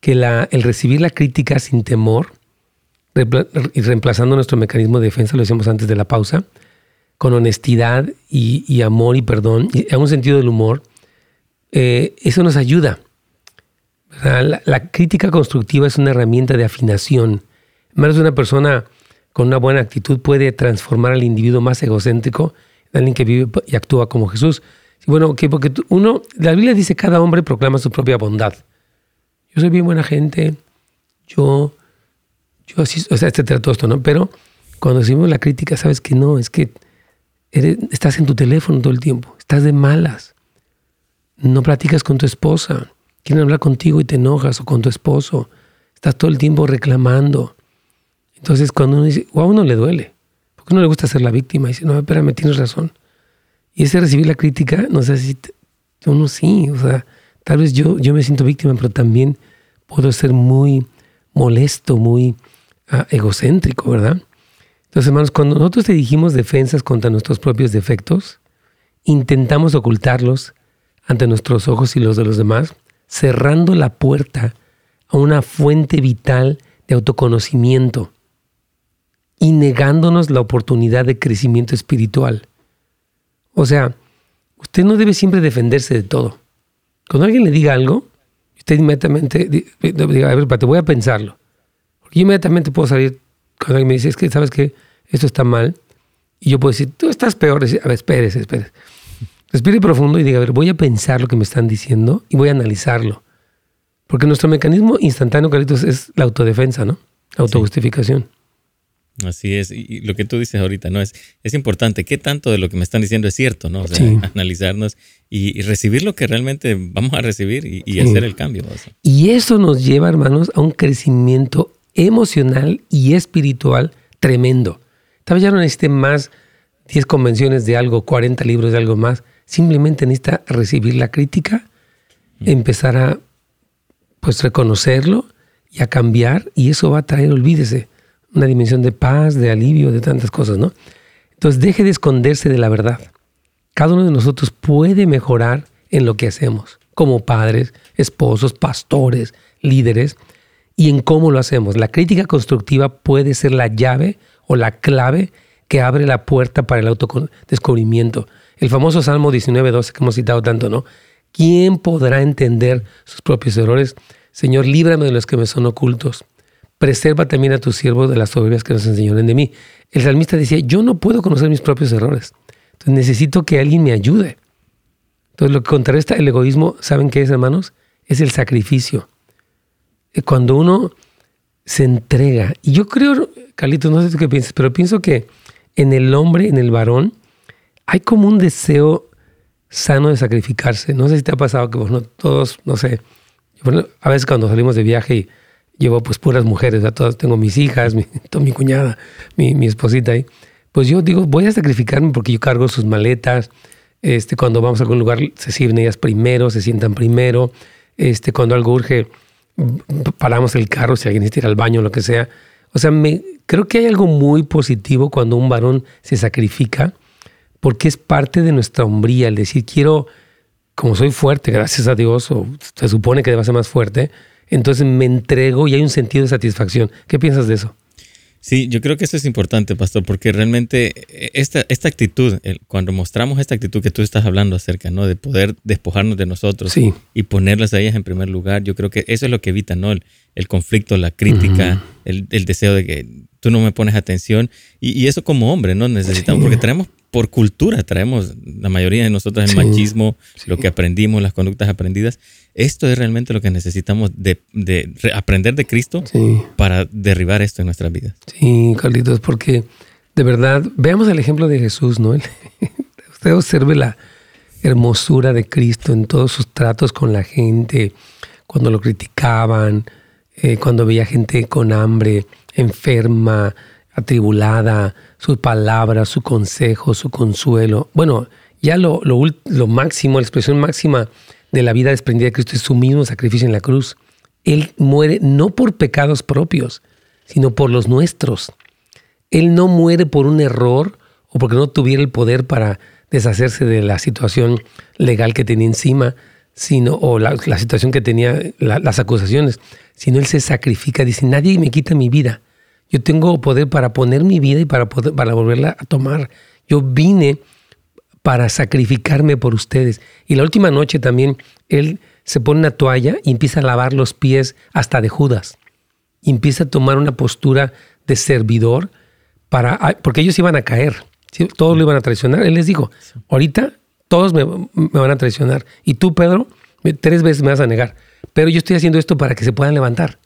S3: que la, el recibir la crítica sin temor y reemplazando nuestro mecanismo de defensa, lo decíamos antes de la pausa, con honestidad y, amor y perdón, y a un sentido del humor, eh, eso nos ayuda. La, crítica constructiva es una herramienta de afinación. Menos una persona con una buena actitud puede transformar al individuo más egocéntrico en alguien que vive y actúa como Jesús. Bueno, que porque uno, la Biblia dice cada hombre proclama su propia bondad. Yo soy bien buena gente, yo, yo o sea, etcétera, todo esto, ¿no? Pero cuando decimos la crítica, sabes que no, es que estás en tu teléfono todo el tiempo, estás de malas, no platicas con tu esposa, quieren hablar contigo y te enojas o con tu esposo, estás todo el tiempo reclamando. Entonces cuando uno dice, o a uno le duele, porque uno le gusta ser la víctima, y dice, no, espérame, tienes razón. Y ese recibir la crítica, no sé si uno sí, o sea, tal vez yo, yo me siento víctima, pero también puedo ser muy molesto, muy ah, egocéntrico, ¿verdad? Entonces, hermanos, cuando nosotros dirigimos defensas contra nuestros propios defectos, intentamos ocultarlos ante nuestros ojos y los de los demás, cerrando la puerta a una fuente vital de autoconocimiento y negándonos la oportunidad de crecimiento espiritual. O sea, usted no debe siempre defenderse de todo. Cuando alguien le diga algo, usted inmediatamente diga, a ver, te voy a pensarlo. Porque inmediatamente puedo salir cuando alguien me dice, es que sabes que esto está mal. Y yo puedo decir, tú estás peor. a ver, espérese, espérese. Respire profundo y diga, a ver, voy a pensar lo que me están diciendo y voy a analizarlo. Porque nuestro mecanismo instantáneo, Carlitos, es la autodefensa, ¿no? La autojustificación.
S2: Así es, y lo que tú dices ahorita, ¿no? Es, es importante, ¿qué tanto de lo que me están diciendo es cierto, ¿no? O sea, analizarnos y, recibir lo que realmente vamos a recibir y, hacer el cambio.
S3: Y eso nos lleva, hermanos, a un crecimiento emocional y espiritual tremendo. Tal vez ya no necesite más 10 convenciones de algo, 40 libros de algo más. Simplemente necesita recibir la crítica, empezar a pues reconocerlo y a cambiar y eso va a traer, olvídese, una dimensión de paz, de alivio, de tantas cosas, ¿no? Entonces deje de esconderse de la verdad. Cada uno de nosotros puede mejorar en lo que hacemos, como padres, esposos, pastores, líderes, y en cómo lo hacemos. La crítica constructiva puede ser la llave o la clave que abre la puerta para el autodescubrimiento. El famoso Salmo 19.12 que hemos citado tanto, ¿no? ¿Quién podrá entender sus propios errores? Señor, líbrame de los que me son ocultos preserva también a tus siervos de las soberbias que nos enseñaron de mí. El salmista decía, yo no puedo conocer mis propios errores. Entonces necesito que alguien me ayude. Entonces lo que contrarresta el egoísmo, ¿saben qué es, hermanos? Es el sacrificio. Eh, cuando uno se entrega. Y yo creo, Carlitos, no sé tú qué piensas, pero pienso que en el hombre, en el varón, hay como un deseo sano de sacrificarse. No sé si te ha pasado que todos, no sé, a veces cuando salimos de viaje y llevo pues puras mujeres, a todas tengo mis hijas, mi, mi cuñada, mi, mi, esposita ahí. Pues yo digo, voy a sacrificarme porque yo cargo sus maletas. Este, cuando vamos a algún lugar se sirven ellas primero, se sientan primero. Este, cuando algo urge, paramos el carro si alguien necesita ir al baño lo que sea. O sea, me, creo que hay algo muy positivo cuando un varón se sacrifica porque es parte de nuestra hombría, el decir, quiero, como soy fuerte, gracias a Dios, o se supone que deba ser más fuerte, entonces me entrego y hay un sentido de satisfacción. ¿Qué piensas de eso?
S2: Sí, yo creo que eso es importante, pastor, porque realmente eh, esta, esta actitud, cuando mostramos esta actitud que tú estás hablando acerca, ¿no? De poder despojarnos de nosotros y ponerlas a ellas en primer lugar, yo creo que eso es lo que evita, ¿no? El, conflicto, la crítica, el, deseo de que tú no me pones atención. Y, eso como hombre, ¿no? Necesitamos, porque tenemos por cultura traemos la mayoría de nosotros el machismo, lo que aprendimos, las conductas aprendidas. Esto es realmente lo que necesitamos de, aprender de Cristo para derribar esto en nuestras vidas.
S3: Sí, Carlitos, porque de verdad, veamos el ejemplo de Jesús, ¿no? Usted observe la hermosura de Cristo en todos sus tratos con la gente, cuando lo criticaban, eh, cuando veía gente con hambre, enferma, atribulada, sus palabras, su consejo, su consuelo. Bueno, ya lo, lo, máximo, la expresión máxima de la vida desprendida de Cristo es su mismo sacrificio en la cruz. Él muere no por pecados propios, sino por los nuestros. Él no muere por un error o porque no tuviera el poder para deshacerse de la situación legal que tenía encima, sino, o la, situación que tenía, las acusaciones, sino Él se sacrifica, dice, nadie me quita mi vida, Yo tengo poder para poner mi vida y para, poder, para volverla a tomar. Yo vine para sacrificarme por ustedes. Y la última noche también él se pone una toalla y empieza a lavar los pies hasta de Judas. Y empieza a tomar una postura de servidor para, porque ellos iban a caer, todos lo iban a traicionar. Él les dijo, ahorita todos me, van a traicionar. Y tú, Pedro, tres veces me vas a negar. Pero yo estoy haciendo esto para que se puedan levantar,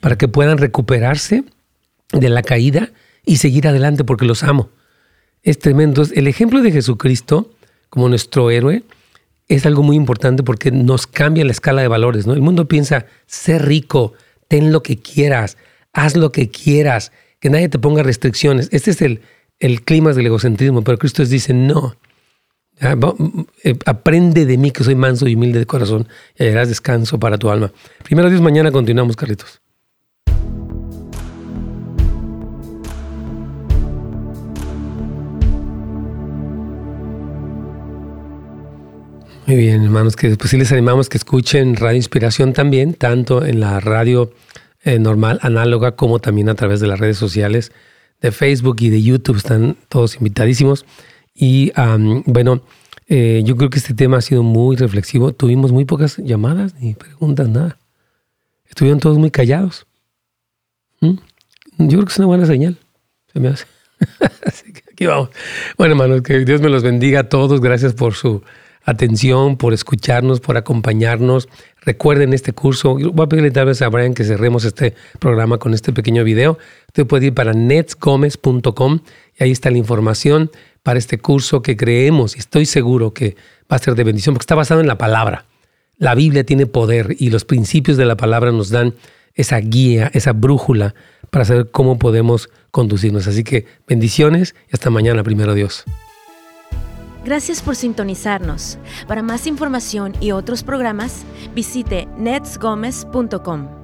S3: para que puedan recuperarse de la caída y seguir adelante porque los amo. Es tremendo. El ejemplo de Jesucristo como nuestro héroe es algo muy importante porque nos cambia la escala de valores. El mundo piensa, sé rico, ten lo que quieras, haz lo que quieras, que nadie te ponga restricciones. Este es el, el clima del egocentrismo, pero Cristo dice, no, aprende de mí que soy manso y humilde de corazón y hallarás descanso para tu alma. Primero Dios, mañana continuamos, Carlitos. Muy bien, hermanos, que pues sí les animamos que escuchen Radio Inspiración también, tanto en la radio eh, normal, análoga, como también a través de las redes sociales de Facebook y de YouTube. Están todos invitadísimos. Y bueno, eh, yo creo que este tema ha sido muy reflexivo. Tuvimos muy pocas llamadas ni preguntas, nada. Estuvieron todos muy callados. ¿Mm? Yo creo que es una buena señal. Se me hace. Así que aquí vamos. Bueno, hermanos, que Dios me los bendiga a todos. Gracias por su atención, por escucharnos, por acompañarnos. Recuerden este curso. Voy a pedirle tal vez a Brian que cerremos este programa con este pequeño video. Usted puede ir para netsgomez.com y ahí está la información para este curso que creemos y estoy seguro que va a ser de bendición porque está basado en la palabra. La Biblia tiene poder y los principios de la palabra nos dan esa guía, esa brújula para saber cómo podemos conducirnos. Así que bendiciones y hasta mañana, primero Dios.
S1: Gracias por sintonizarnos. Para más información y otros programas, visite netsgomez.com.